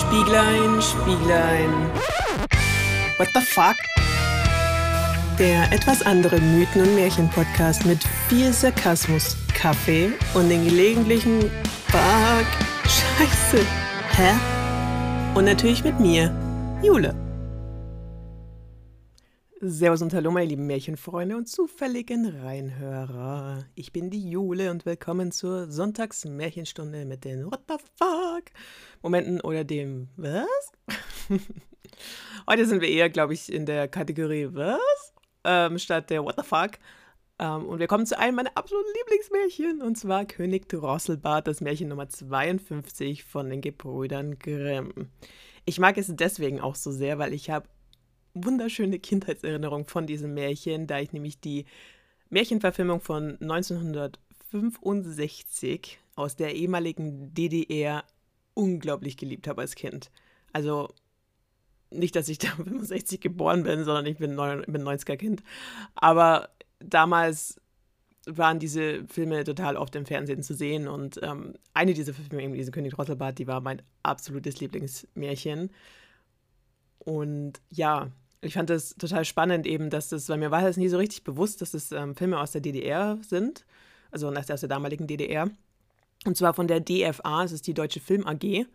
Spieglein, Spieglein. What the fuck? Der etwas andere Mythen- und Märchen-Podcast mit viel Sarkasmus, Kaffee und den gelegentlichen Fuck, Scheiße, hä? Und natürlich mit mir, Jule. Servus und Hallo, meine lieben Märchenfreunde und zufälligen Reinhörer. Ich bin die Jule und willkommen zur Sonntagsmärchenstunde mit den What the fuck Momenten oder dem Was? Heute sind wir eher, glaube ich, in der Kategorie Was? Ähm, statt der What the fuck. Ähm, und wir kommen zu einem meiner absoluten Lieblingsmärchen und zwar König Drosselbart, das Märchen Nummer 52 von den Gebrüdern Grimm. Ich mag es deswegen auch so sehr, weil ich habe wunderschöne Kindheitserinnerung von diesem Märchen, da ich nämlich die Märchenverfilmung von 1965 aus der ehemaligen DDR unglaublich geliebt habe als Kind. Also nicht, dass ich da 65 geboren bin, sondern ich bin, bin 90er Kind. Aber damals waren diese Filme total oft im Fernsehen zu sehen und ähm, eine dieser Filme, eben diese König Rottelbart, die war mein absolutes Lieblingsmärchen. Und ja, ich fand das total spannend eben, dass das, weil mir war das nie so richtig bewusst, dass das ähm, Filme aus der DDR sind, also aus der damaligen DDR. Und zwar von der DFA, das ist die Deutsche Film AG,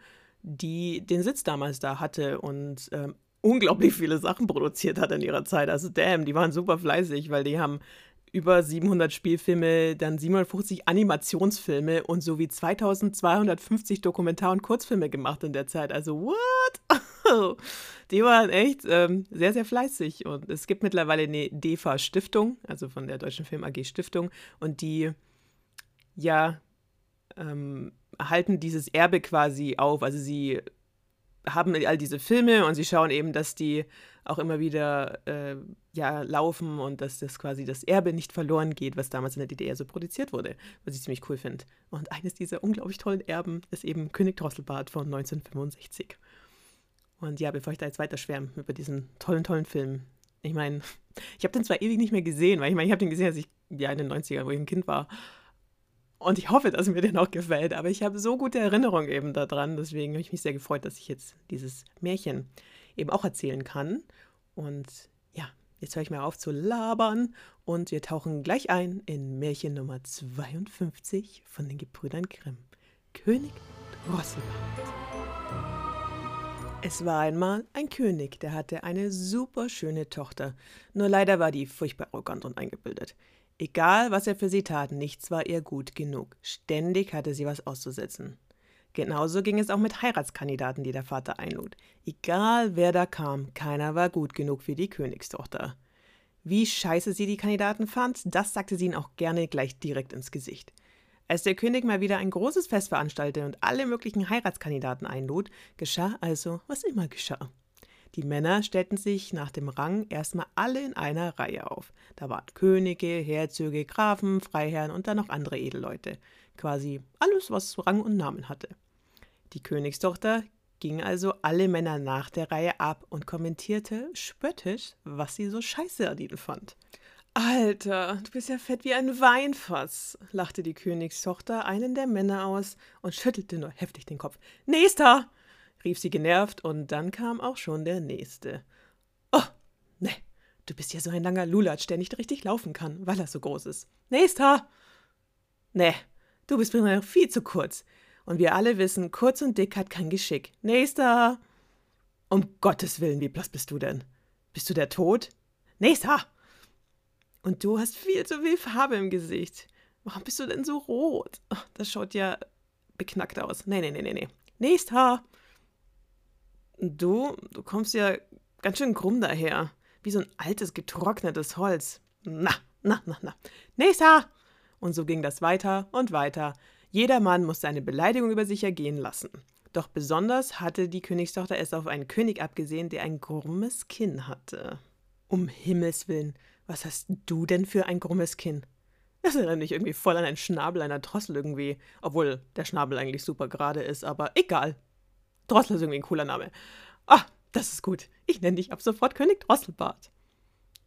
die den Sitz damals da hatte und ähm, unglaublich viele Sachen produziert hat in ihrer Zeit. Also damn, die waren super fleißig, weil die haben über 700 Spielfilme, dann 750 Animationsfilme und sowie 2250 Dokumentar- und Kurzfilme gemacht in der Zeit. Also what? die waren echt ähm, sehr, sehr fleißig. Und es gibt mittlerweile eine DEFA-Stiftung, also von der Deutschen Film AG Stiftung, und die, ja, ähm, halten dieses Erbe quasi auf. Also sie haben all diese Filme und sie schauen eben, dass die auch immer wieder äh, ja, laufen und dass das quasi das Erbe nicht verloren geht, was damals in der DDR so produziert wurde, was ich ziemlich cool finde. Und eines dieser unglaublich tollen Erben ist eben König Drosselbart von 1965. Und ja, bevor ich da jetzt weiter schwärme über diesen tollen, tollen Film. Ich meine, ich habe den zwar ewig nicht mehr gesehen, weil ich meine, ich habe den gesehen, als ich ja in den 90ern, wo ich ein Kind war. Und ich hoffe, dass mir der noch gefällt. Aber ich habe so gute Erinnerungen eben daran. Deswegen habe ich mich sehr gefreut, dass ich jetzt dieses Märchen eben auch erzählen kann. Und ja, jetzt höre ich mal auf zu labern und wir tauchen gleich ein in Märchen Nummer 52 von den Gebrüdern Grimm. König Drosselbart. Es war einmal ein König, der hatte eine super schöne Tochter. Nur leider war die furchtbar arrogant und eingebildet. Egal, was er für sie tat, nichts war ihr gut genug. Ständig hatte sie was auszusetzen. Genauso ging es auch mit Heiratskandidaten, die der Vater einlud. Egal, wer da kam, keiner war gut genug für die Königstochter. Wie scheiße sie die Kandidaten fand, das sagte sie ihnen auch gerne gleich direkt ins Gesicht. Als der König mal wieder ein großes Fest veranstaltete und alle möglichen Heiratskandidaten einlud, geschah also, was immer geschah. Die Männer stellten sich nach dem Rang erstmal alle in einer Reihe auf. Da waren Könige, Herzöge, Grafen, Freiherren und dann noch andere Edelleute. Quasi alles, was Rang und Namen hatte. Die Königstochter ging also alle Männer nach der Reihe ab und kommentierte spöttisch, was sie so scheiße an ihnen fand. Alter, du bist ja fett wie ein Weinfass, lachte die Königstochter einen der Männer aus und schüttelte nur heftig den Kopf. Nächster! rief sie genervt, und dann kam auch schon der Nächste. Oh, ne, du bist ja so ein langer Lulatsch, der nicht richtig laufen kann, weil er so groß ist. Nächster! Ne, du bist noch viel zu kurz. Und wir alle wissen, kurz und dick hat kein Geschick. Nächster! Um Gottes Willen, wie blass bist du denn? Bist du der Tod? Nächster! Und du hast viel zu viel Farbe im Gesicht. Warum bist du denn so rot? das schaut ja beknackt aus. Nee, nee, nee, nee, nee. Nächster! Du, du kommst ja ganz schön krumm daher. Wie so ein altes, getrocknetes Holz. Na, na, na, na. Nächster! Und so ging das weiter und weiter. Jeder Mann musste eine Beleidigung über sich ergehen lassen. Doch besonders hatte die Königstochter es auf einen König abgesehen, der ein krummes Kinn hatte. Um Himmels willen, was hast du denn für ein krummes Kinn? Das erinnert mich irgendwie voll an einen Schnabel einer Drossel irgendwie. Obwohl der Schnabel eigentlich super gerade ist, aber egal. Drossel ist irgendwie ein cooler Name. Ah, das ist gut. Ich nenne dich ab sofort König Drosselbart.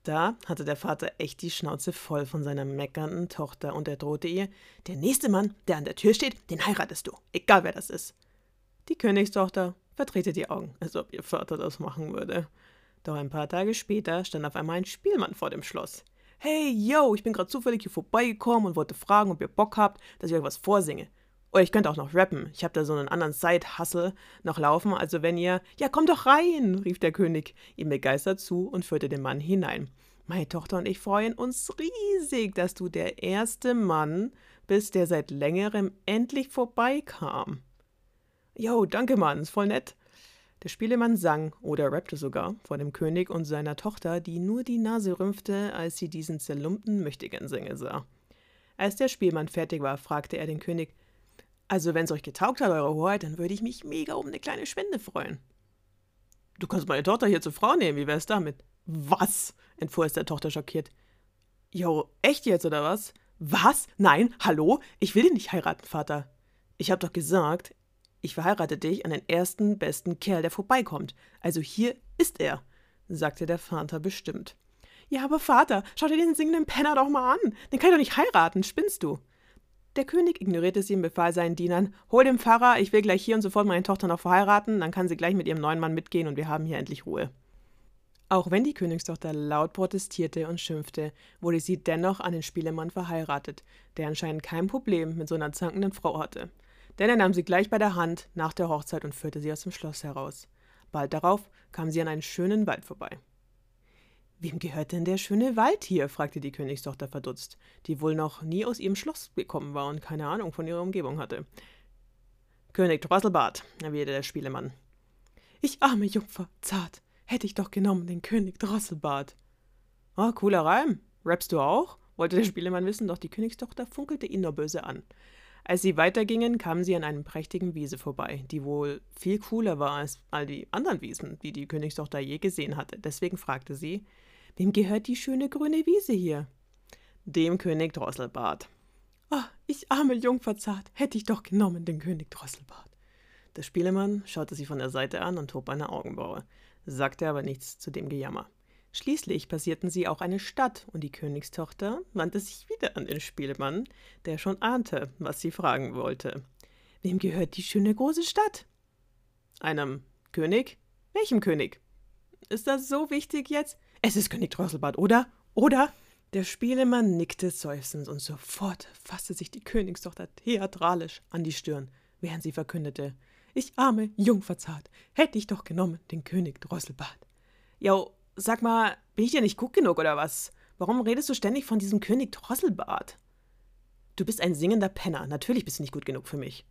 Da hatte der Vater echt die Schnauze voll von seiner meckernden Tochter und er drohte ihr: Der nächste Mann, der an der Tür steht, den heiratest du, egal wer das ist. Die Königstochter verdrehte die Augen, als ob ihr Vater das machen würde. Doch ein paar Tage später stand auf einmal ein Spielmann vor dem Schloss. Hey, yo, ich bin gerade zufällig hier vorbeigekommen und wollte fragen, ob ihr Bock habt, dass ich euch was vorsinge. Oder ich könnte auch noch rappen. Ich habe da so einen anderen Side-Hustle noch laufen. Also wenn ihr. Ja, komm doch rein, rief der König ihm begeistert zu und führte den Mann hinein. Meine Tochter und ich freuen uns riesig, dass du der erste Mann bist, der seit längerem endlich vorbeikam. Jo, danke, Mann, ist voll nett. Der Spielemann sang oder rappte sogar vor dem König und seiner Tochter, die nur die Nase rümpfte, als sie diesen zerlumpten Möchtegern-Sänger sah. Als der Spielmann fertig war, fragte er den König: Also, wenn's euch getaugt hat, eure Hoheit, dann würde ich mich mega um eine kleine Spende freuen. Du kannst meine Tochter hier zur Frau nehmen, wie wär's damit? Was? entfuhr es der Tochter schockiert. Jo, echt jetzt, oder was? Was? Nein, hallo? Ich will dich nicht heiraten, Vater. Ich hab doch gesagt, ich verheirate dich an den ersten besten Kerl, der vorbeikommt. Also hier ist er, sagte der Vater bestimmt. Ja, aber Vater, schau dir den singenden Penner doch mal an. Den kann ich doch nicht heiraten, spinnst du? Der König ignorierte sie und befahl seinen Dienern: Hol den Pfarrer, ich will gleich hier und sofort meine Tochter noch verheiraten, dann kann sie gleich mit ihrem neuen Mann mitgehen und wir haben hier endlich Ruhe. Auch wenn die Königstochter laut protestierte und schimpfte, wurde sie dennoch an den Spielemann verheiratet, der anscheinend kein Problem mit so einer zankenden Frau hatte. Denn er nahm sie gleich bei der Hand nach der Hochzeit und führte sie aus dem Schloss heraus. Bald darauf kam sie an einen schönen Wald vorbei. Wem gehört denn der schöne Wald hier? fragte die Königstochter verdutzt, die wohl noch nie aus ihrem Schloss gekommen war und keine Ahnung von ihrer Umgebung hatte. König Drosselbart, erwiderte der Spielemann. Ich arme Jungfer, zart, hätte ich doch genommen den König Drosselbart. Ah, oh, cooler Reim. Rappst du auch? wollte der Spielemann wissen, doch die Königstochter funkelte ihn nur böse an. Als sie weitergingen, kamen sie an einem prächtigen Wiese vorbei, die wohl viel cooler war als all die anderen Wiesen, die die Königstochter je gesehen hatte. Deswegen fragte sie, wem gehört die schöne grüne Wiese hier? Dem König Drosselbart. Oh, ich arme Jungfer zart, hätte ich doch genommen den König Drosselbart. Der Spielemann schaute sie von der Seite an und hob eine Augenbraue, sagte aber nichts zu dem Gejammer. Schließlich passierten sie auch eine Stadt, und die Königstochter wandte sich wieder an den Spielmann, der schon ahnte, was sie fragen wollte. Wem gehört die schöne große Stadt? Einem König? Welchem König? Ist das so wichtig jetzt? Es ist König Drosselbart, oder? Oder? Der Spielemann nickte seufzend und sofort fasste sich die Königstochter theatralisch an die Stirn, während sie verkündete: Ich arme Jungferzart, hätte ich doch genommen den König Drosselbart. Jo, Sag mal, bin ich dir nicht gut genug oder was? Warum redest du ständig von diesem König Drosselbart? Du bist ein singender Penner. Natürlich bist du nicht gut genug für mich.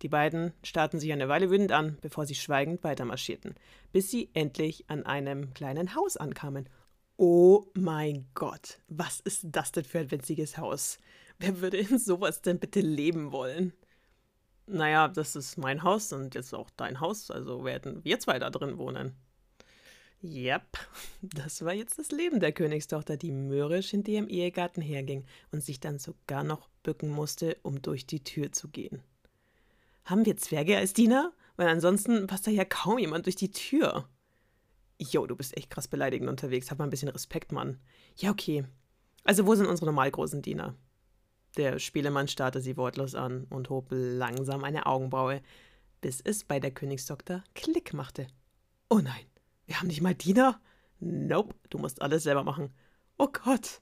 Die beiden starrten sich eine Weile wütend an, bevor sie schweigend weitermarschierten, bis sie endlich an einem kleinen Haus ankamen. Oh mein Gott, was ist das denn für ein winziges Haus? Wer würde in sowas denn bitte leben wollen? Naja, das ist mein Haus und jetzt auch dein Haus, also werden wir zwei da drin wohnen. Yep, das war jetzt das Leben der Königstochter, die mürrisch hinter ihrem Ehegatten herging und sich dann sogar noch bücken musste, um durch die Tür zu gehen. Haben wir Zwerge als Diener? Weil ansonsten passt da ja kaum jemand durch die Tür. Jo, du bist echt krass beleidigend unterwegs. Hab mal ein bisschen Respekt, Mann. Ja, okay. Also, wo sind unsere normal großen Diener? Der Spielemann starrte sie wortlos an und hob langsam eine Augenbraue, bis es bei der Königstochter Klick machte. Oh nein. Wir haben nicht mal Diener? Nope, du musst alles selber machen. Oh Gott.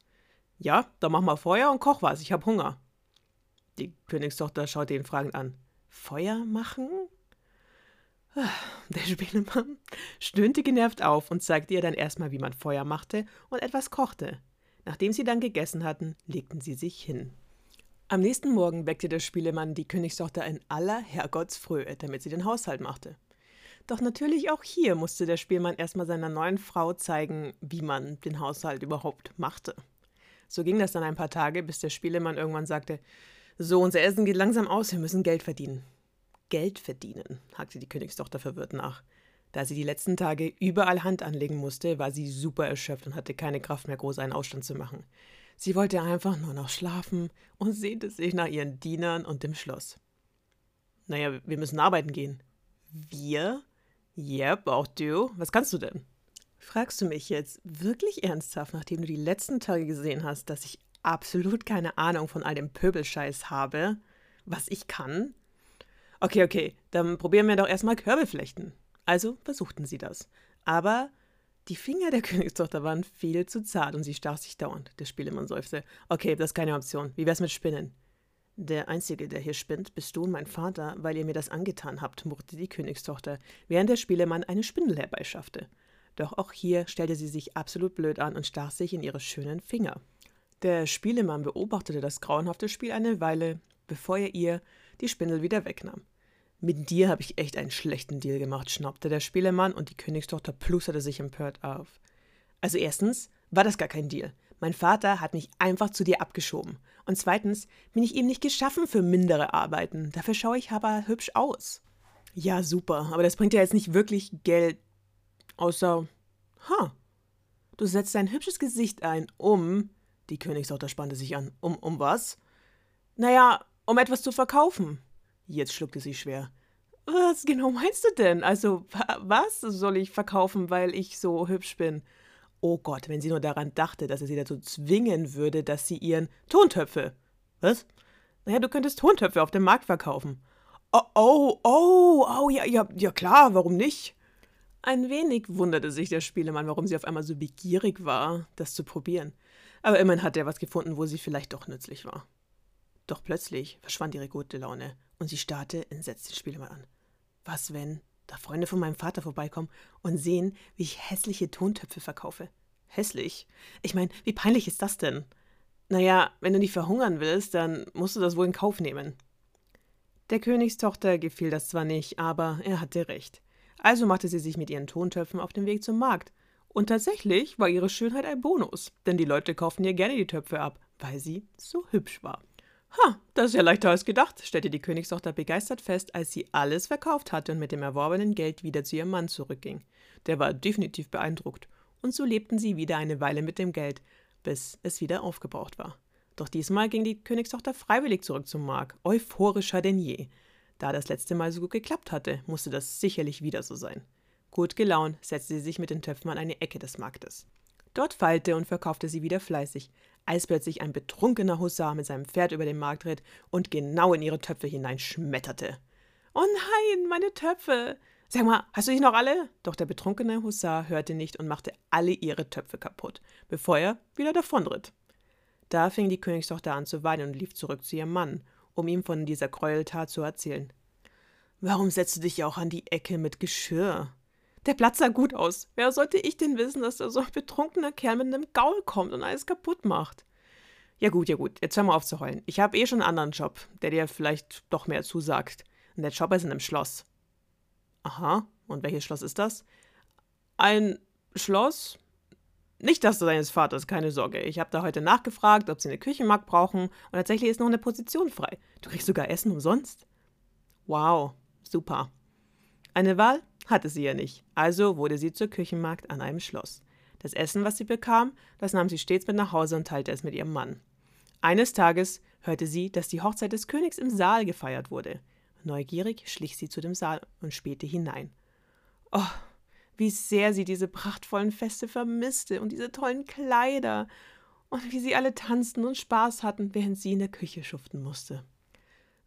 Ja, dann mach mal Feuer und koch was, ich hab Hunger. Die Königstochter schaute ihn fragend an. Feuer machen? Der Spielemann stöhnte genervt auf und zeigte ihr dann erstmal, wie man Feuer machte und etwas kochte. Nachdem sie dann gegessen hatten, legten sie sich hin. Am nächsten Morgen weckte der Spielemann die Königstochter in aller Herrgottsfrühe, damit sie den Haushalt machte. Doch natürlich auch hier musste der Spielmann erstmal seiner neuen Frau zeigen, wie man den Haushalt überhaupt machte. So ging das dann ein paar Tage, bis der Spielemann irgendwann sagte: So, unser Essen geht langsam aus, wir müssen Geld verdienen. Geld verdienen, hakte die Königstochter verwirrt nach. Da sie die letzten Tage überall Hand anlegen musste, war sie super erschöpft und hatte keine Kraft mehr, groß einen Ausstand zu machen. Sie wollte einfach nur noch schlafen und sehnte sich nach ihren Dienern und dem Schloss. Naja, wir müssen arbeiten gehen. Wir? Yep, auch du. Was kannst du denn? Fragst du mich jetzt wirklich ernsthaft, nachdem du die letzten Tage gesehen hast, dass ich absolut keine Ahnung von all dem Pöbelscheiß habe? Was ich kann? Okay, okay, dann probieren wir doch erstmal Körbe flechten. Also versuchten sie das. Aber die Finger der Königstochter waren viel zu zart und sie stach sich dauernd. Der Spielemann seufzte. Okay, das ist keine Option. Wie wär's mit Spinnen? Der Einzige, der hier spinnt, bist du und mein Vater, weil ihr mir das angetan habt, murrte die Königstochter, während der Spielemann eine Spindel herbeischaffte. Doch auch hier stellte sie sich absolut blöd an und stach sich in ihre schönen Finger. Der Spielemann beobachtete das grauenhafte Spiel eine Weile, bevor er ihr die Spindel wieder wegnahm. Mit dir habe ich echt einen schlechten Deal gemacht, schnaubte der Spielemann und die Königstochter plusterte sich empört auf. Also erstens war das gar kein Deal. Mein Vater hat mich einfach zu dir abgeschoben. Und zweitens bin ich eben nicht geschaffen für mindere Arbeiten. Dafür schaue ich aber hübsch aus. Ja, super, aber das bringt ja jetzt nicht wirklich Geld. Außer, ha, du setzt dein hübsches Gesicht ein, um. Die Königstochter spannte sich an. Um, um was? Naja, um etwas zu verkaufen. Jetzt schluckte sie schwer. Was genau meinst du denn? Also, was soll ich verkaufen, weil ich so hübsch bin? Oh Gott, wenn sie nur daran dachte, dass er sie dazu zwingen würde, dass sie ihren Tontöpfe. Was? Naja, du könntest Tontöpfe auf dem Markt verkaufen. Oh, oh, oh, oh, ja, ja, ja klar, warum nicht? Ein wenig wunderte sich der Spielemann, warum sie auf einmal so begierig war, das zu probieren. Aber immerhin hat er was gefunden, wo sie vielleicht doch nützlich war. Doch plötzlich verschwand ihre gute Laune und sie starrte entsetzt den Spielemann an. Was, wenn da Freunde von meinem Vater vorbeikommen und sehen, wie ich hässliche Tontöpfe verkaufe? Hässlich? Ich meine, wie peinlich ist das denn? Naja, wenn du nicht verhungern willst, dann musst du das wohl in Kauf nehmen. Der Königstochter gefiel das zwar nicht, aber er hatte recht. Also machte sie sich mit ihren Tontöpfen auf den Weg zum Markt. Und tatsächlich war ihre Schönheit ein Bonus, denn die Leute kauften ihr gerne die Töpfe ab, weil sie so hübsch war. Ha, das ist ja leichter als gedacht, stellte die Königstochter begeistert fest, als sie alles verkauft hatte und mit dem erworbenen Geld wieder zu ihrem Mann zurückging. Der war definitiv beeindruckt. Und so lebten sie wieder eine Weile mit dem Geld, bis es wieder aufgebraucht war. Doch diesmal ging die Königstochter freiwillig zurück zum Markt, euphorischer denn je. Da das letzte Mal so gut geklappt hatte, musste das sicherlich wieder so sein. Gut gelaunt setzte sie sich mit den Töpfen an eine Ecke des Marktes. Dort feilte und verkaufte sie wieder fleißig, als plötzlich ein betrunkener Husar mit seinem Pferd über den Markt ritt und genau in ihre Töpfe hineinschmetterte. Oh nein, meine Töpfe! Sag mal, hast du die noch alle? Doch der betrunkene Husar hörte nicht und machte alle ihre Töpfe kaputt, bevor er wieder davonritt. Da fing die Königstochter an zu weinen und lief zurück zu ihrem Mann, um ihm von dieser Gräueltat zu erzählen. Warum setzt du dich auch an die Ecke mit Geschirr? Der Platz sah gut aus. Wer sollte ich denn wissen, dass da so ein betrunkener Kerl mit einem Gaul kommt und alles kaputt macht? Ja gut, ja gut, jetzt hör mal auf zu heulen. Ich habe eh schon einen anderen Job, der dir vielleicht doch mehr zusagt. Und der Job ist in einem Schloss. Aha, und welches Schloss ist das? Ein Schloss? Nicht das deines Vaters, keine Sorge. Ich habe da heute nachgefragt, ob sie eine Küchenmarkt brauchen und tatsächlich ist noch eine Position frei. Du kriegst sogar Essen umsonst. Wow, super. Eine Wahl hatte sie ja nicht, also wurde sie zur Küchenmagd an einem Schloss. Das Essen, was sie bekam, das nahm sie stets mit nach Hause und teilte es mit ihrem Mann. Eines Tages hörte sie, dass die Hochzeit des Königs im Saal gefeiert wurde. Neugierig schlich sie zu dem Saal und spähte hinein. Oh, wie sehr sie diese prachtvollen Feste vermisste und diese tollen Kleider und wie sie alle tanzten und Spaß hatten, während sie in der Küche schuften musste.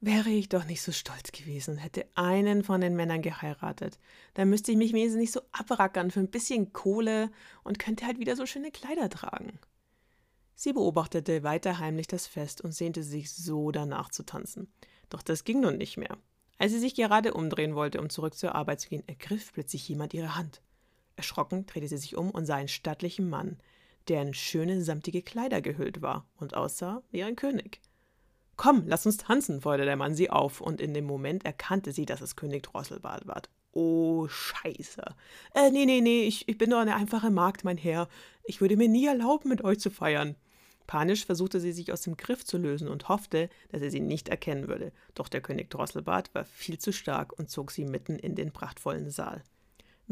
Wäre ich doch nicht so stolz gewesen, hätte einen von den Männern geheiratet. Dann müsste ich mich wenigstens nicht so abrackern für ein bisschen Kohle und könnte halt wieder so schöne Kleider tragen. Sie beobachtete weiter heimlich das Fest und sehnte sich so danach zu tanzen. Doch das ging nun nicht mehr. Als sie sich gerade umdrehen wollte, um zurück zur Arbeit zu gehen, ergriff plötzlich jemand ihre Hand. Erschrocken drehte sie sich um und sah einen stattlichen Mann, der in schöne samtige Kleider gehüllt war und aussah wie ein König. Komm, lass uns tanzen, forderte der Mann sie auf, und in dem Moment erkannte sie, dass es König Drosselbart war. Oh, Scheiße. Äh, nee, nee, nee, ich, ich bin nur eine einfache Magd, mein Herr. Ich würde mir nie erlauben, mit euch zu feiern. Panisch versuchte sie sich aus dem Griff zu lösen und hoffte, dass er sie nicht erkennen würde. Doch der König Drosselbart war viel zu stark und zog sie mitten in den prachtvollen Saal.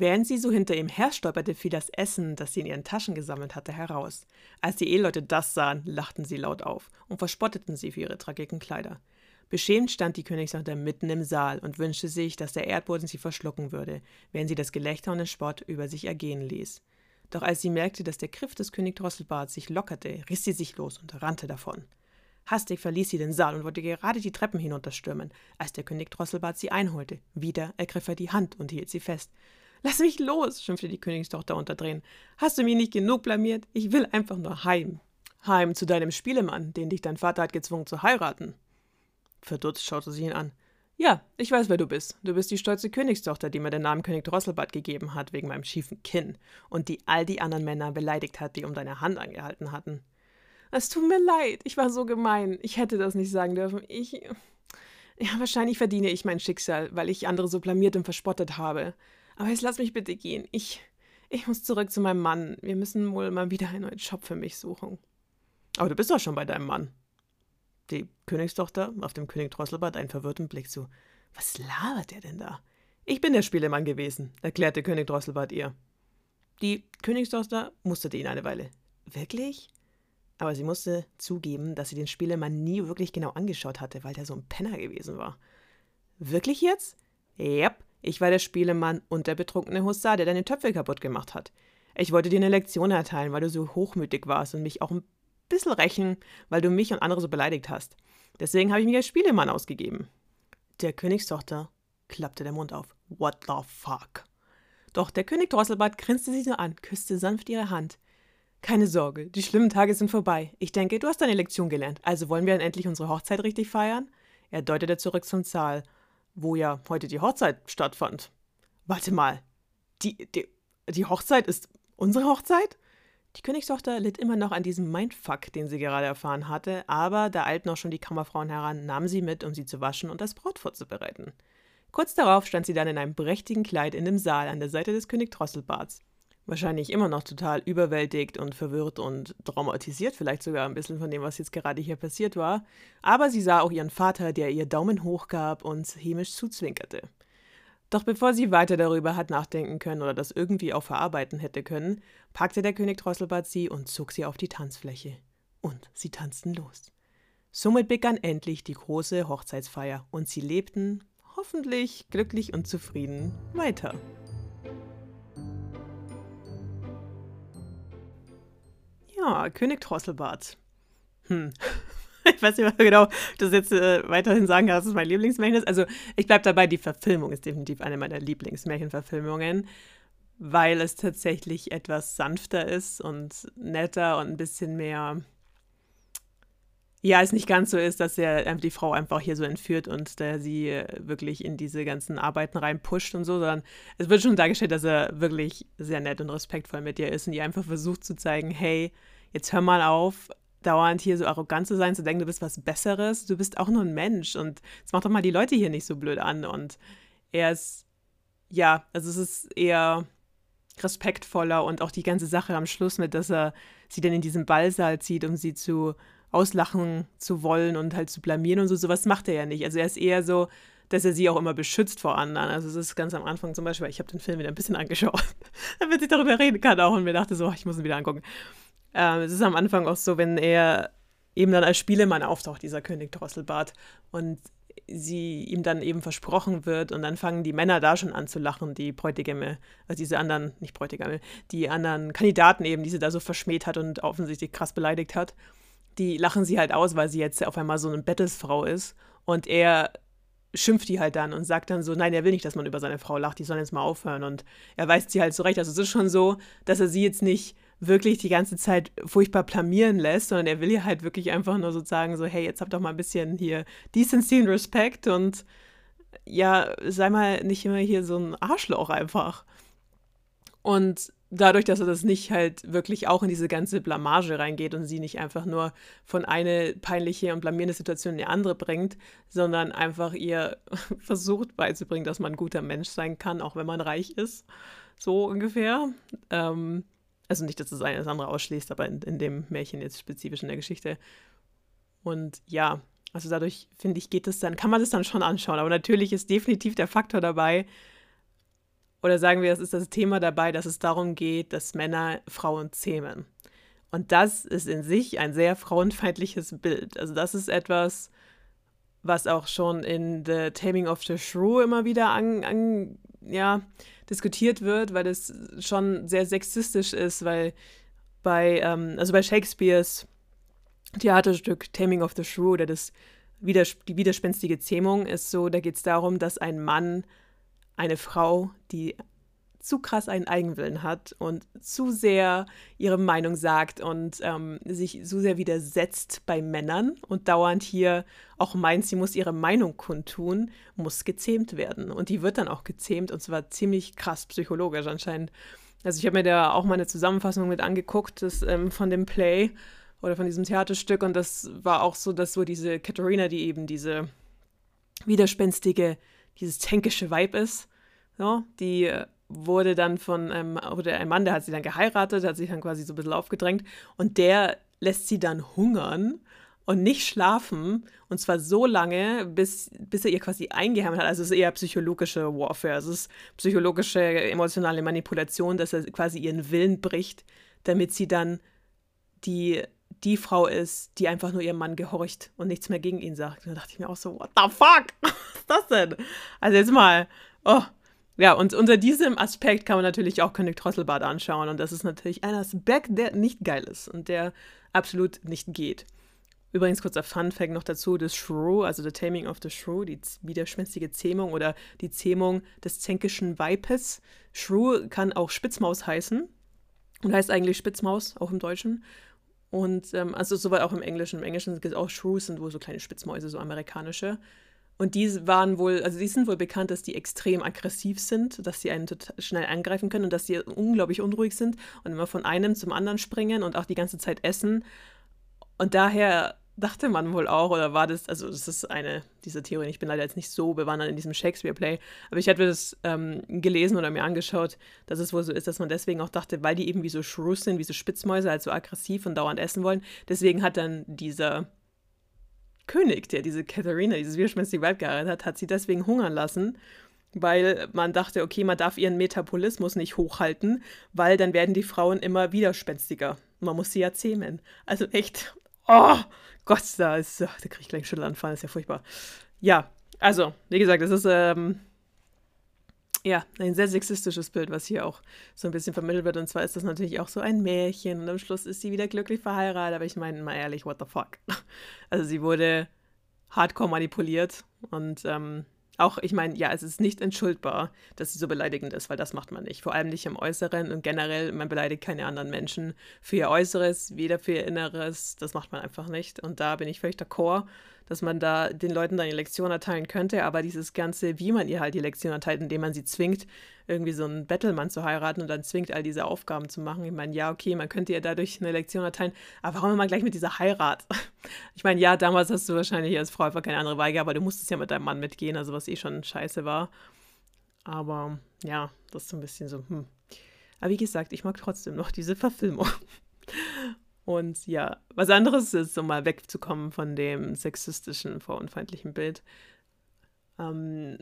Während sie so hinter ihm herstolperte, fiel das Essen, das sie in ihren Taschen gesammelt hatte, heraus. Als die Eheleute das sahen, lachten sie laut auf und verspotteten sie für ihre dreckigen Kleider. Beschämt stand die Königstochter mitten im Saal und wünschte sich, dass der Erdboden sie verschlucken würde, während sie das Gelächter und den Spott über sich ergehen ließ. Doch als sie merkte, dass der Griff des König Drosselbart sich lockerte, riss sie sich los und rannte davon. Hastig verließ sie den Saal und wollte gerade die Treppen hinunterstürmen, als der König Drosselbart sie einholte. Wieder ergriff er die Hand und hielt sie fest. Lass mich los, schimpfte die Königstochter unter Tränen. Hast du mich nicht genug blamiert? Ich will einfach nur heim. Heim zu deinem Spielemann, den dich dein Vater hat gezwungen zu heiraten. Verdutzt schaute sie ihn an. Ja, ich weiß, wer du bist. Du bist die stolze Königstochter, die mir den Namen König Drosselbart gegeben hat, wegen meinem schiefen Kinn, und die all die anderen Männer beleidigt hat, die um deine Hand angehalten hatten. Es tut mir leid, ich war so gemein. Ich hätte das nicht sagen dürfen. Ich. Ja, wahrscheinlich verdiene ich mein Schicksal, weil ich andere so blamiert und verspottet habe. Aber jetzt lass mich bitte gehen. Ich. Ich muss zurück zu meinem Mann. Wir müssen wohl mal wieder einen neuen Job für mich suchen. Aber du bist doch schon bei deinem Mann. Die Königstochter auf dem König Drosselbart einen verwirrten Blick zu. Was labert der denn da? Ich bin der Spielemann gewesen, erklärte König Drosselbart ihr. Die Königstochter musterte ihn eine Weile. Wirklich? Aber sie musste zugeben, dass sie den Spielemann nie wirklich genau angeschaut hatte, weil der so ein Penner gewesen war. Wirklich jetzt? Yep, ich war der Spielemann und der betrunkene Hussar, der deine Töpfe kaputt gemacht hat. Ich wollte dir eine Lektion erteilen, weil du so hochmütig warst und mich auch ein bisschen rächen, weil du mich und andere so beleidigt hast. Deswegen habe ich mich als Spielemann ausgegeben. Der Königstochter klappte der Mund auf. What the fuck? Doch der König Drosselbart grinste sie nur an, küsste sanft ihre Hand. Keine Sorge, die schlimmen Tage sind vorbei. Ich denke, du hast deine Lektion gelernt. Also wollen wir dann endlich unsere Hochzeit richtig feiern? Er deutete zurück zum Saal, wo ja heute die Hochzeit stattfand. Warte mal. Die, die, die Hochzeit ist unsere Hochzeit? Die Königstochter litt immer noch an diesem Mindfuck, den sie gerade erfahren hatte, aber da eilten auch schon die Kammerfrauen heran, nahmen sie mit, um sie zu waschen und das Brot vorzubereiten. Kurz darauf stand sie dann in einem prächtigen Kleid in dem Saal an der Seite des König Drosselbarts. Wahrscheinlich immer noch total überwältigt und verwirrt und traumatisiert, vielleicht sogar ein bisschen von dem, was jetzt gerade hier passiert war. Aber sie sah auch ihren Vater, der ihr Daumen hoch gab und hämisch zuzwinkerte. Doch bevor sie weiter darüber hat nachdenken können oder das irgendwie auch verarbeiten hätte können, packte der König Drosselbart sie und zog sie auf die Tanzfläche. Und sie tanzten los. Somit begann endlich die große Hochzeitsfeier und sie lebten, hoffentlich glücklich und zufrieden, weiter. Ja, König Drosselbart. Hm, ich weiß nicht genau, ob das jetzt äh, weiterhin sagen kann, dass es mein Lieblingsmärchen ist. Also ich bleibe dabei, die Verfilmung ist definitiv eine meiner Lieblingsmärchenverfilmungen, weil es tatsächlich etwas sanfter ist und netter und ein bisschen mehr. Ja, es nicht ganz so ist, dass er die Frau einfach hier so entführt und der sie äh, wirklich in diese ganzen Arbeiten reinpusht und so, sondern es wird schon dargestellt, dass er wirklich sehr nett und respektvoll mit ihr ist und ihr einfach versucht zu zeigen, hey, jetzt hör mal auf, dauernd hier so arrogant zu sein, zu denken, du bist was Besseres, du bist auch nur ein Mensch und es macht doch mal die Leute hier nicht so blöd an. Und er ist, ja, also es ist eher respektvoller und auch die ganze Sache am Schluss mit, dass er sie dann in diesen Ballsaal zieht, um sie zu auslachen zu wollen und halt zu blamieren und so, sowas macht er ja nicht. Also er ist eher so, dass er sie auch immer beschützt vor anderen. Also es ist ganz am Anfang zum Beispiel, ich habe den Film wieder ein bisschen angeschaut, damit ich darüber reden kann auch und mir dachte so, ich muss ihn wieder angucken. Ähm, es ist am Anfang auch so, wenn er eben dann als Spielemann auftaucht, dieser König Drosselbart, und sie ihm dann eben versprochen wird und dann fangen die Männer da schon an zu lachen, die Bräutigame, also diese anderen, nicht Bräutigame, die anderen Kandidaten eben, die sie da so verschmäht hat und offensichtlich krass beleidigt hat, die lachen sie halt aus, weil sie jetzt auf einmal so eine Bettelsfrau ist und er schimpft die halt dann und sagt dann so, nein, er will nicht, dass man über seine Frau lacht, die sollen jetzt mal aufhören und er weist sie halt zurecht. Also es ist schon so, dass er sie jetzt nicht wirklich die ganze Zeit furchtbar blamieren lässt, sondern er will ihr halt wirklich einfach nur sozusagen so, hey, jetzt habt doch mal ein bisschen hier Decency und Respekt und ja, sei mal nicht immer hier so ein Arschloch einfach. Und dadurch, dass er das nicht halt wirklich auch in diese ganze Blamage reingeht und sie nicht einfach nur von eine peinliche und blamierende Situation in die andere bringt, sondern einfach ihr versucht beizubringen, dass man ein guter Mensch sein kann, auch wenn man reich ist. So ungefähr. Ähm, also nicht, dass das eine das andere ausschließt, aber in, in dem Märchen jetzt spezifisch in der Geschichte. Und ja, also dadurch, finde ich, geht es dann, kann man das dann schon anschauen. Aber natürlich ist definitiv der Faktor dabei, oder sagen wir, es ist das Thema dabei, dass es darum geht, dass Männer Frauen zähmen. Und das ist in sich ein sehr frauenfeindliches Bild. Also das ist etwas, was auch schon in The Taming of the Shrew immer wieder an, an ja, diskutiert wird, weil es schon sehr sexistisch ist, weil bei, ähm, also bei Shakespeares Theaterstück Taming of the Shrew oder das die widerspenstige Zähmung ist so, da geht es darum, dass ein Mann eine Frau, die zu krass einen Eigenwillen hat und zu sehr ihre Meinung sagt und ähm, sich so sehr widersetzt bei Männern und dauernd hier auch meint, sie muss ihre Meinung kundtun, muss gezähmt werden. Und die wird dann auch gezähmt und zwar ziemlich krass psychologisch anscheinend. Also ich habe mir da auch mal eine Zusammenfassung mit angeguckt das, ähm, von dem Play oder von diesem Theaterstück und das war auch so, dass so diese Katharina, die eben diese widerspenstige, dieses tänkische Vibe ist, so, die äh, wurde dann von einem, oder ein Mann, der hat sie dann geheiratet, hat sich dann quasi so ein bisschen aufgedrängt und der lässt sie dann hungern und nicht schlafen und zwar so lange, bis, bis er ihr quasi eingeheimt hat. Also es ist eher psychologische Warfare, es ist psychologische, emotionale Manipulation, dass er quasi ihren Willen bricht, damit sie dann die, die Frau ist, die einfach nur ihrem Mann gehorcht und nichts mehr gegen ihn sagt. Und da dachte ich mir auch so, what the fuck? Was ist das denn? Also jetzt mal, oh, ja, und unter diesem Aspekt kann man natürlich auch König Drosselbart anschauen. Und das ist natürlich ein Aspekt, der nicht geil ist und der absolut nicht geht. Übrigens, kurzer Fun-Fact noch dazu: Das Shrew, also The Taming of the Shrew, die widerspenstige Zähmung oder die Zähmung des zänkischen Weibes. Shrew kann auch Spitzmaus heißen und heißt eigentlich Spitzmaus, auch im Deutschen. Und ähm, also soweit auch im Englischen. Im Englischen gibt es auch Shrews, sind wohl so kleine Spitzmäuse, so amerikanische. Und die waren wohl, also die sind wohl bekannt, dass die extrem aggressiv sind, dass sie einen total schnell angreifen können und dass sie unglaublich unruhig sind und immer von einem zum anderen springen und auch die ganze Zeit essen. Und daher dachte man wohl auch, oder war das, also das ist eine dieser Theorien, ich bin leider jetzt nicht so bewandert in diesem Shakespeare-Play, aber ich hatte das ähm, gelesen oder mir angeschaut, dass es wohl so ist, dass man deswegen auch dachte, weil die eben wie so Shrews sind, wie so Spitzmäuse, halt so aggressiv und dauernd essen wollen, deswegen hat dann dieser König, der diese Katharina, dieses widerspenstige Weib geheiratet hat, hat sie deswegen hungern lassen, weil man dachte, okay, man darf ihren Metabolismus nicht hochhalten, weil dann werden die Frauen immer widerspenstiger. Man muss sie ja zähmen. Also echt, oh Gott, da da kriege ich gleich einen Schüttelanfall, das ist ja furchtbar. Ja, also, wie gesagt, es ist ähm, ja, ein sehr sexistisches Bild, was hier auch so ein bisschen vermittelt wird. Und zwar ist das natürlich auch so ein Märchen und am Schluss ist sie wieder glücklich verheiratet. Aber ich meine mal ehrlich, what the fuck? Also sie wurde hardcore manipuliert und ähm, auch, ich meine, ja, es ist nicht entschuldbar, dass sie so beleidigend ist, weil das macht man nicht. Vor allem nicht im Äußeren und generell, man beleidigt keine anderen Menschen für ihr Äußeres, weder für ihr Inneres. Das macht man einfach nicht. Und da bin ich völlig d'accord dass man da den Leuten dann die Lektion erteilen könnte, aber dieses Ganze, wie man ihr halt die Lektion erteilt, indem man sie zwingt, irgendwie so einen Bettelmann zu heiraten und dann zwingt, all diese Aufgaben zu machen. Ich meine, ja, okay, man könnte ihr dadurch eine Lektion erteilen, aber warum immer gleich mit dieser Heirat? Ich meine, ja, damals hast du wahrscheinlich als Frau einfach keine andere Weige, aber du musstest ja mit deinem Mann mitgehen, also was eh schon scheiße war. Aber ja, das ist so ein bisschen so, hm. Aber wie gesagt, ich mag trotzdem noch diese Verfilmung. Und ja, was anderes ist, um mal wegzukommen von dem sexistischen, frauenfeindlichen Bild, ähm,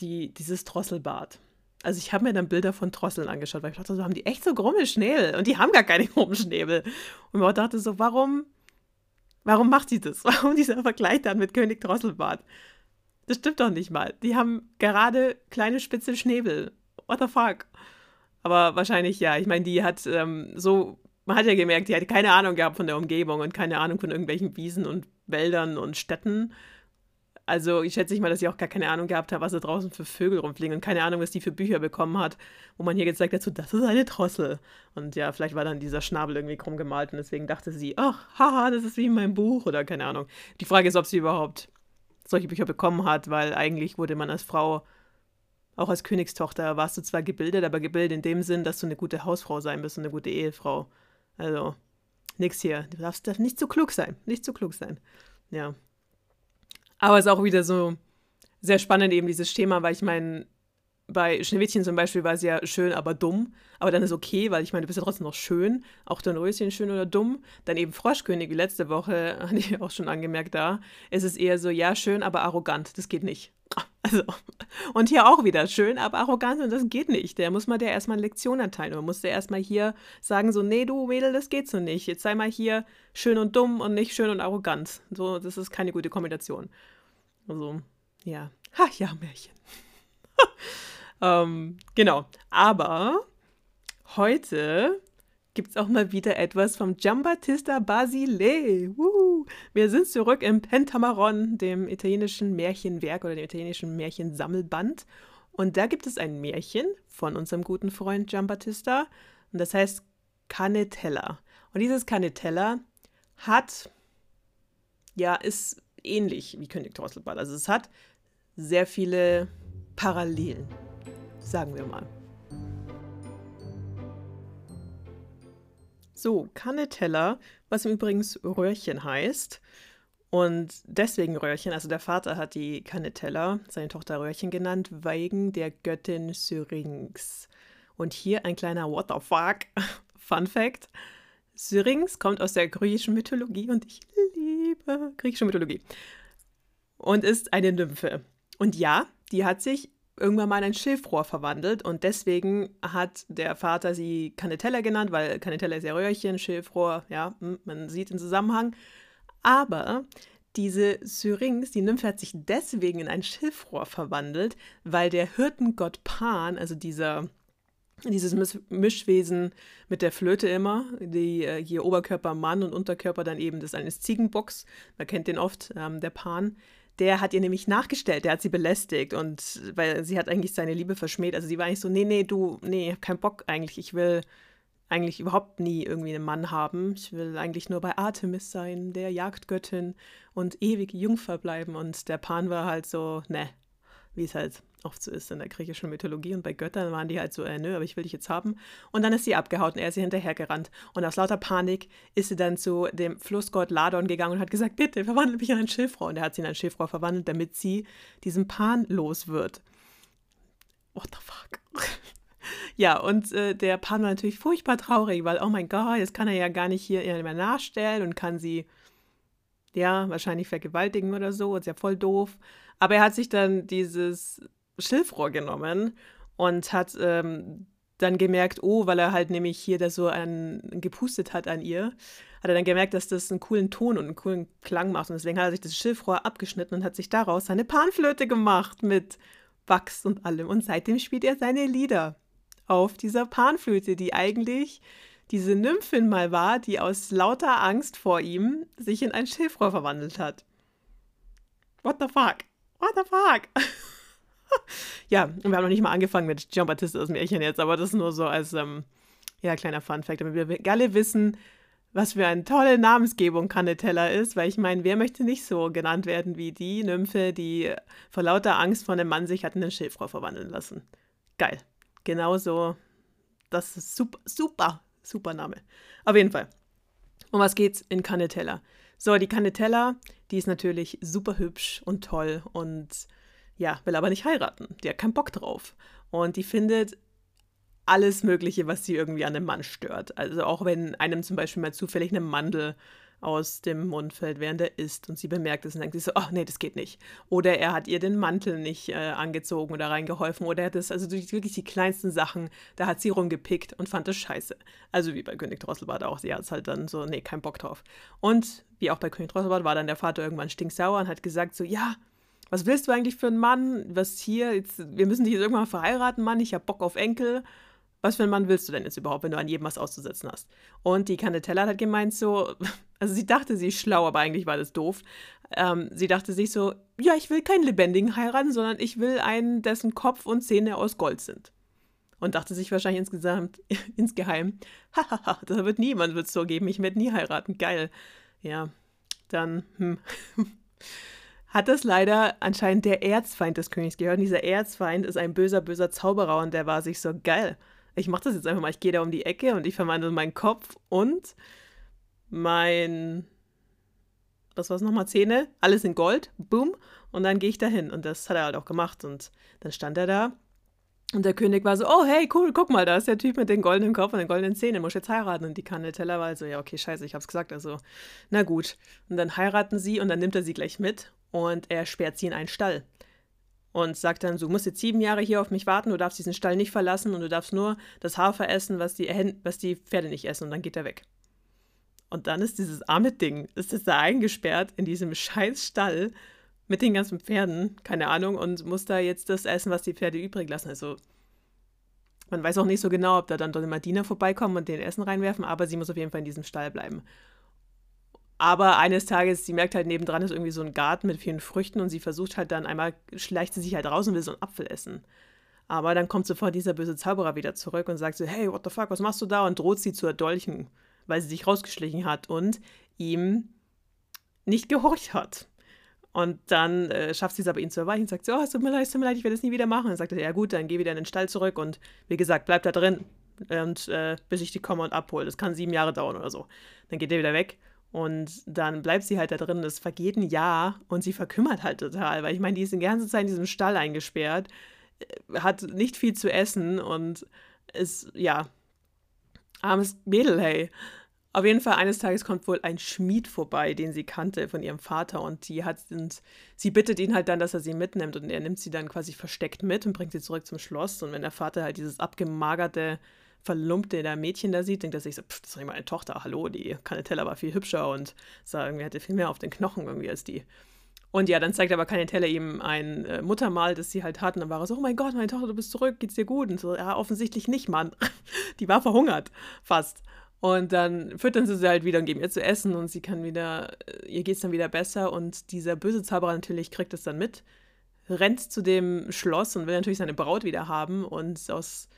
die, dieses Drosselbart. Also ich habe mir dann Bilder von Drosseln angeschaut, weil ich dachte, so haben die echt so krumme Schnäbel und die haben gar keine krummen Schnäbel. Und ich dachte so, warum, warum macht sie das? Warum dieser Vergleich dann mit König Drosselbart? Das stimmt doch nicht mal. Die haben gerade kleine spitze Schnäbel. What the fuck? Aber wahrscheinlich ja. Ich meine, die hat ähm, so man hat ja gemerkt, die hatte keine Ahnung gehabt von der Umgebung und keine Ahnung von irgendwelchen Wiesen und Wäldern und Städten. Also ich schätze mal, dass sie auch gar keine Ahnung gehabt hat, was da draußen für Vögel rumfliegen und keine Ahnung, was die für Bücher bekommen hat, wo man hier gezeigt hat, so, das ist eine Drossel. Und ja, vielleicht war dann dieser Schnabel irgendwie krumm gemalt und deswegen dachte sie, ach, haha, das ist wie in meinem Buch oder keine Ahnung. Die Frage ist, ob sie überhaupt solche Bücher bekommen hat, weil eigentlich wurde man als Frau, auch als Königstochter, warst du zwar gebildet, aber gebildet in dem Sinn, dass du eine gute Hausfrau sein bist und eine gute Ehefrau. Also, nix hier. Du darfst, darfst nicht zu klug sein. Nicht zu klug sein. Ja. Aber es ist auch wieder so sehr spannend, eben dieses Thema, weil ich meine, bei Schneewittchen zum Beispiel war sie ja schön, aber dumm. Aber dann ist okay, weil ich meine, du bist ja trotzdem noch schön. Auch dein Röschen schön oder dumm. Dann eben Froschkönig, wie letzte Woche, hatte ich auch schon angemerkt da. Es ist eher so, ja, schön, aber arrogant. Das geht nicht. Also, und hier auch wieder schön, aber arrogant und das geht nicht. Der muss mal der erstmal eine Lektion erteilen. Man muss der erstmal hier sagen, so, nee, du Mädel, das geht so nicht. Jetzt sei mal hier schön und dumm und nicht schön und arrogant. So, das ist keine gute Kombination. Also, ja. Ha, ja, Märchen. ähm, genau. Aber heute gibt es auch mal wieder etwas vom Giambattista Basile. Woo. Wir sind zurück im Pentameron, dem italienischen Märchenwerk oder dem italienischen Märchensammelband. Und da gibt es ein Märchen von unserem guten Freund Giambattista. Und das heißt Canetella. Und dieses Canetella hat, ja, ist ähnlich wie König Drosselbart. Also es hat sehr viele Parallelen, sagen wir mal. So, Canetella, was übrigens Röhrchen heißt. Und deswegen Röhrchen, also der Vater hat die Canetella, seine Tochter Röhrchen genannt, wegen der Göttin Syrinx. Und hier ein kleiner What the fuck Fun Fact. Syrinx kommt aus der griechischen Mythologie und ich liebe griechische Mythologie. Und ist eine Nymphe. Und ja, die hat sich irgendwann mal in ein Schilfrohr verwandelt und deswegen hat der Vater sie Canetella genannt, weil Canetella ist ja Röhrchen, Schilfrohr, ja, hm, man sieht den Zusammenhang. Aber diese Syrinx, die Nymphe hat sich deswegen in ein Schilfrohr verwandelt, weil der Hirtengott Pan, also dieser dieses Mischwesen mit der Flöte immer, die äh, hier Oberkörper Mann und Unterkörper dann eben das eines Ziegenbocks, man kennt den oft, ähm, der Pan, der hat ihr nämlich nachgestellt, der hat sie belästigt und weil sie hat eigentlich seine Liebe verschmäht. Also sie war eigentlich so, nee, nee, du, nee, ich hab keinen Bock eigentlich. Ich will eigentlich überhaupt nie irgendwie einen Mann haben. Ich will eigentlich nur bei Artemis sein, der Jagdgöttin und ewig Jungfer bleiben. Und der Pan war halt so, ne, wie es halt oft so ist in der griechischen Mythologie und bei Göttern waren die halt so, äh, nö, aber ich will dich jetzt haben. Und dann ist sie abgehauen und er ist ihr hinterhergerannt. Und aus lauter Panik ist sie dann zu dem Flussgott Ladon gegangen und hat gesagt, bitte, verwandle mich in ein Schilfrohr. Und er hat sie in ein Schilfrohr verwandelt, damit sie diesem Pan los wird. What the fuck? ja, und äh, der Pan war natürlich furchtbar traurig, weil, oh mein Gott, jetzt kann er ja gar nicht hier ihr mehr nachstellen und kann sie, ja, wahrscheinlich vergewaltigen oder so. Ist ja voll doof. Aber er hat sich dann dieses Schilfrohr genommen und hat ähm, dann gemerkt, oh, weil er halt nämlich hier da so an, gepustet hat an ihr, hat er dann gemerkt, dass das einen coolen Ton und einen coolen Klang macht. Und deswegen hat er sich das Schilfrohr abgeschnitten und hat sich daraus seine Panflöte gemacht mit Wachs und allem. Und seitdem spielt er seine Lieder auf dieser Panflöte, die eigentlich diese Nymphin mal war, die aus lauter Angst vor ihm sich in ein Schilfrohr verwandelt hat. What the fuck? What the fuck? ja, und wir haben noch nicht mal angefangen mit Gian Battista aus Märchen jetzt, aber das ist nur so als ähm, ja, kleiner Fun-Fact, damit wir alle wissen, was für eine tolle Namensgebung Canetella ist, weil ich meine, wer möchte nicht so genannt werden wie die Nymphe, die vor lauter Angst vor einem Mann sich hat in eine Schilfrau verwandeln lassen. Geil. Genauso. Das ist super, super, super Name. Auf jeden Fall. Um was geht's in Canetella? So, die Canetella, die ist natürlich super hübsch und toll und ja, will aber nicht heiraten. Die hat keinen Bock drauf. Und die findet alles Mögliche, was sie irgendwie an einem Mann stört. Also auch wenn einem zum Beispiel mal zufällig eine Mandel aus dem Mund fällt, während er isst und sie bemerkt es und denkt sich so, ach oh, nee, das geht nicht. Oder er hat ihr den Mantel nicht äh, angezogen oder reingeholfen oder er hat das, also wirklich die kleinsten Sachen, da hat sie rumgepickt und fand das scheiße. Also wie bei König Drosselbart auch, sie hat es halt dann so, nee, kein Bock drauf. Und wie auch bei König Drosselbart war dann der Vater irgendwann stinksauer und hat gesagt so, ja, was willst du eigentlich für einen Mann? Was hier, jetzt, wir müssen dich jetzt irgendwann verheiraten, Mann, ich hab Bock auf Enkel. Was für einen Mann willst du denn jetzt überhaupt, wenn du an jedem was auszusetzen hast? Und die Canetella hat gemeint so, also sie dachte, sie ist schlau, aber eigentlich war das doof. Ähm, sie dachte sich so, ja, ich will keinen Lebendigen heiraten, sondern ich will einen, dessen Kopf und Zähne aus Gold sind. Und dachte sich wahrscheinlich insgesamt, insgeheim, hahaha, das wird niemand so geben, ich werde nie heiraten, geil. Ja, dann, hm. Hat das leider anscheinend der Erzfeind des Königs gehört. Und dieser Erzfeind ist ein böser, böser Zauberer und der war sich so geil. Ich mache das jetzt einfach mal. Ich gehe da um die Ecke und ich verwandle meinen Kopf und mein. Was war es nochmal? Zähne. Alles in Gold. Boom. Und dann gehe ich da hin. Und das hat er halt auch gemacht. Und dann stand er da. Und der König war so: Oh, hey, cool, guck mal, da ist der Typ mit dem goldenen Kopf und den goldenen Zähnen. Muss jetzt heiraten. Und die Kanetella war so: Ja, okay, scheiße, ich hab's gesagt. Also, na gut. Und dann heiraten sie und dann nimmt er sie gleich mit und er sperrt sie in einen Stall und sagt dann, du musst jetzt sieben Jahre hier auf mich warten, du darfst diesen Stall nicht verlassen und du darfst nur das Hafer essen, was die, was die Pferde nicht essen und dann geht er weg. Und dann ist dieses arme Ding, ist es da eingesperrt in diesem scheiß Stall mit den ganzen Pferden, keine Ahnung, und muss da jetzt das essen, was die Pferde übrig lassen. Also, Man weiß auch nicht so genau, ob da dann dort immer Diener vorbeikommen und den Essen reinwerfen, aber sie muss auf jeden Fall in diesem Stall bleiben. Aber eines Tages, sie merkt halt, nebendran ist irgendwie so ein Garten mit vielen Früchten und sie versucht halt dann einmal, schleicht sie sich halt raus und will so einen Apfel essen. Aber dann kommt sofort dieser böse Zauberer wieder zurück und sagt so, hey, what the fuck, was machst du da? Und droht sie zu erdolchen, weil sie sich rausgeschlichen hat und ihm nicht gehorcht hat. Und dann äh, schafft sie es aber, ihn zu erweichen und sagt so, oh, es tut mir leid, es tut mir leid, ich werde es nie wieder machen. Und dann sagt er, ja gut, dann geh wieder in den Stall zurück und wie gesagt, bleib da drin und äh, bis ich die komme und abhole. Das kann sieben Jahre dauern oder so. Dann geht er wieder weg und dann bleibt sie halt da drin. Es vergeht ein Jahr und sie verkümmert halt total, weil ich meine, die ist die ganze Zeit in diesem Stall eingesperrt, äh, hat nicht viel zu essen und ist, ja, armes Mädel, hey. Auf jeden Fall eines Tages kommt wohl ein Schmied vorbei, den sie kannte von ihrem Vater und die hat und sie bittet ihn halt dann, dass er sie mitnimmt und er nimmt sie dann quasi versteckt mit und bringt sie zurück zum Schloss und wenn der Vater halt dieses abgemagerte verlumpte der Mädchen da sieht, denkt er sich so, pff, das ist doch meine Tochter, hallo, die Canetella war viel hübscher und sah irgendwie hatte viel mehr auf den Knochen irgendwie als die. Und ja, dann zeigt aber Canetella ihm ein äh, Muttermal, das sie halt hatten. Dann war er so, oh mein Gott, meine Tochter, du bist zurück, geht's dir gut? Und so, ja, offensichtlich nicht, Mann. die war verhungert, fast. Und dann füttern sie sie halt wieder und geben ihr zu essen und sie kann wieder, äh, ihr geht es dann wieder besser und dieser böse Zauberer natürlich kriegt es dann mit, rennt zu dem Schloss und will natürlich seine Braut wieder haben und aus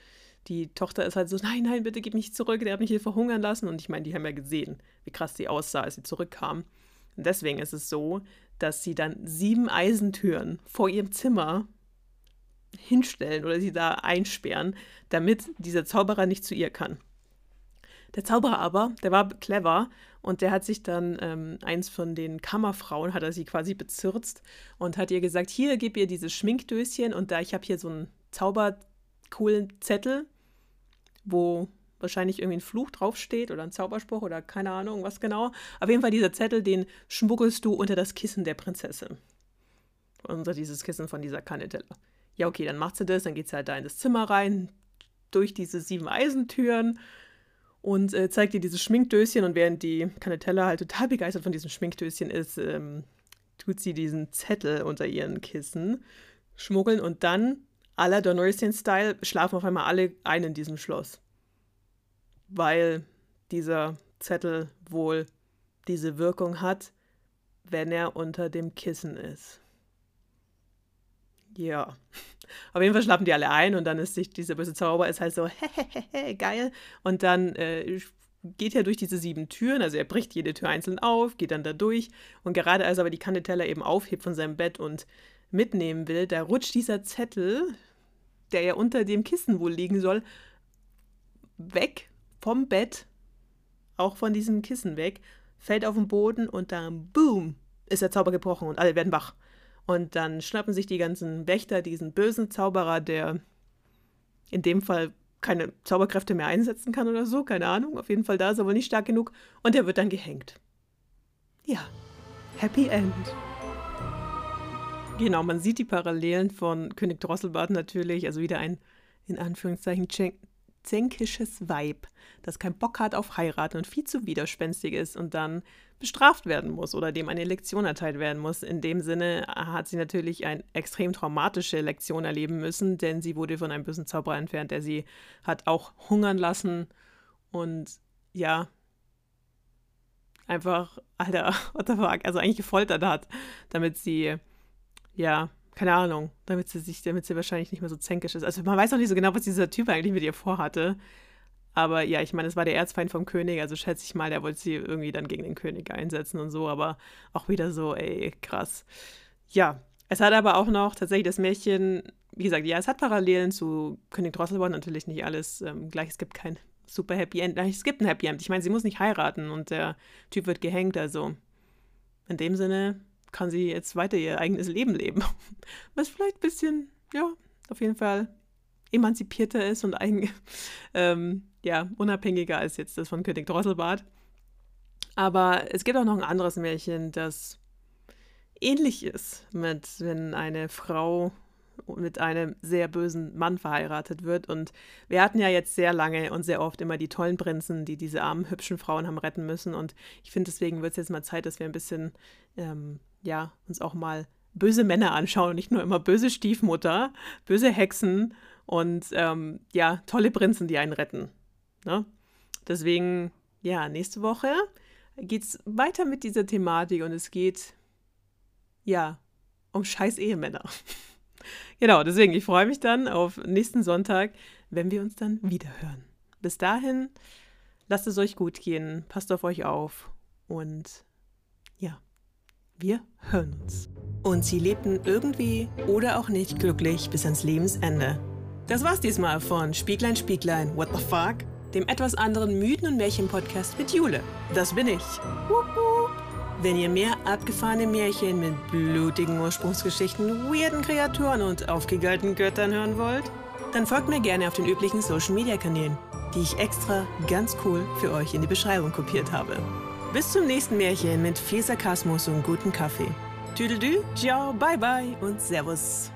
die Tochter ist halt so, nein, nein, bitte gib mich zurück, der hat mich hier verhungern lassen und ich meine, die haben ja gesehen, wie krass sie aussah, als sie zurückkam. Und deswegen ist es so, dass sie dann sieben Eisentüren vor ihrem Zimmer hinstellen oder sie da einsperren, damit dieser Zauberer nicht zu ihr kann. Der Zauberer aber, der war clever und der hat sich dann ähm, eins von den Kammerfrauen, hat er sie quasi bezirzt und hat ihr gesagt, hier, gib ihr dieses Schminkdöschen und da, ich habe hier so einen zaubercoolen Zettel, wo wahrscheinlich irgendwie ein Fluch draufsteht oder ein Zauberspruch oder keine Ahnung, was genau. Auf jeden Fall dieser Zettel, den schmuggelst du unter das Kissen der Prinzessin. Unter dieses Kissen von dieser Kanetella. Ja, okay, dann macht sie das, dann geht sie halt da in das Zimmer rein, durch diese sieben Eisentüren und äh, zeigt ihr dieses Schminkdöschen und während die Canetella halt total begeistert von diesem Schminkdöschen ist, ähm, tut sie diesen Zettel unter ihren Kissen schmuggeln und dann, la Dornröschen-Style, schlafen auf einmal alle ein in diesem Schloss. Weil dieser Zettel wohl diese Wirkung hat, wenn er unter dem Kissen ist. Ja. Auf jeden Fall schlafen die alle ein und dann ist sich dieser böse Zauber ist halt so, hehehe, geil. Und dann äh, geht er durch diese sieben Türen, also er bricht jede Tür einzeln auf, geht dann da durch. Und gerade als aber die Kanetella eben aufhebt von seinem Bett und mitnehmen will, da rutscht dieser Zettel, der ja unter dem Kissen wohl liegen soll, weg vom Bett, auch von diesem Kissen weg, fällt auf den Boden und dann, boom, ist der Zauber gebrochen und alle werden wach. Und dann schnappen sich die ganzen Wächter diesen bösen Zauberer, der in dem Fall keine Zauberkräfte mehr einsetzen kann oder so, keine Ahnung. Auf jeden Fall da ist er wohl nicht stark genug und er wird dann gehängt. Ja, Happy End. Genau, man sieht die Parallelen von König Drosselbart natürlich, also wieder ein in Anführungszeichen zänkisches Weib, das keinen Bock hat auf heiraten und viel zu widerspenstig ist und dann bestraft werden muss oder dem eine Lektion erteilt werden muss. In dem Sinne hat sie natürlich eine extrem traumatische Lektion erleben müssen, denn sie wurde von einem bösen Zauberer entfernt, der sie hat auch hungern lassen und ja, einfach, Alter, what the fuck, also eigentlich gefoltert hat, damit sie, ja, keine Ahnung, damit sie sich, damit sie wahrscheinlich nicht mehr so zänkisch ist. Also man weiß auch nicht so genau, was dieser Typ eigentlich mit ihr vorhatte. Aber ja, ich meine, es war der Erzfeind vom König, also schätze ich mal, der wollte sie irgendwie dann gegen den König einsetzen und so, aber auch wieder so, ey, krass. Ja, es hat aber auch noch tatsächlich das Mädchen, wie gesagt, ja, es hat Parallelen zu König Drosselborn, natürlich nicht alles ähm, gleich, es gibt kein super Happy End. Es gibt ein Happy End. Ich meine, sie muss nicht heiraten und der Typ wird gehängt, also in dem Sinne kann sie jetzt weiter ihr eigenes Leben leben. Was vielleicht ein bisschen, ja, auf jeden Fall emanzipierter ist und eigen, ähm, ja, unabhängiger als jetzt das von König Drosselbart. Aber es gibt auch noch ein anderes Märchen, das ähnlich ist mit, wenn eine Frau mit einem sehr bösen Mann verheiratet wird. Und wir hatten ja jetzt sehr lange und sehr oft immer die tollen Prinzen, die diese armen, hübschen Frauen haben retten müssen. Und ich finde, deswegen wird es jetzt mal Zeit, dass wir ein bisschen, ähm, ja, uns auch mal böse Männer anschauen und nicht nur immer böse Stiefmutter, böse Hexen und ähm, ja, tolle Prinzen, die einen retten. Ne? Deswegen, ja, nächste Woche geht es weiter mit dieser Thematik und es geht, ja, um scheiß Ehemänner. genau, deswegen, ich freue mich dann auf nächsten Sonntag, wenn wir uns dann wieder hören. Bis dahin, lasst es euch gut gehen, passt auf euch auf und ja, wir hören uns. Und sie lebten irgendwie oder auch nicht glücklich bis ans Lebensende. Das war's diesmal von Spieglein, Spieglein, what the fuck? Dem etwas anderen Mythen- und Märchen-Podcast mit Jule. Das bin ich. Wupp. Wenn ihr mehr abgefahrene Märchen mit blutigen Ursprungsgeschichten, weirden Kreaturen und aufgegeilten Göttern hören wollt, dann folgt mir gerne auf den üblichen Social-Media-Kanälen, die ich extra ganz cool für euch in die Beschreibung kopiert habe. Bis zum nächsten Märchen mit viel Sarkasmus und gutem Kaffee. Tüdelü, ciao, bye bye und Servus.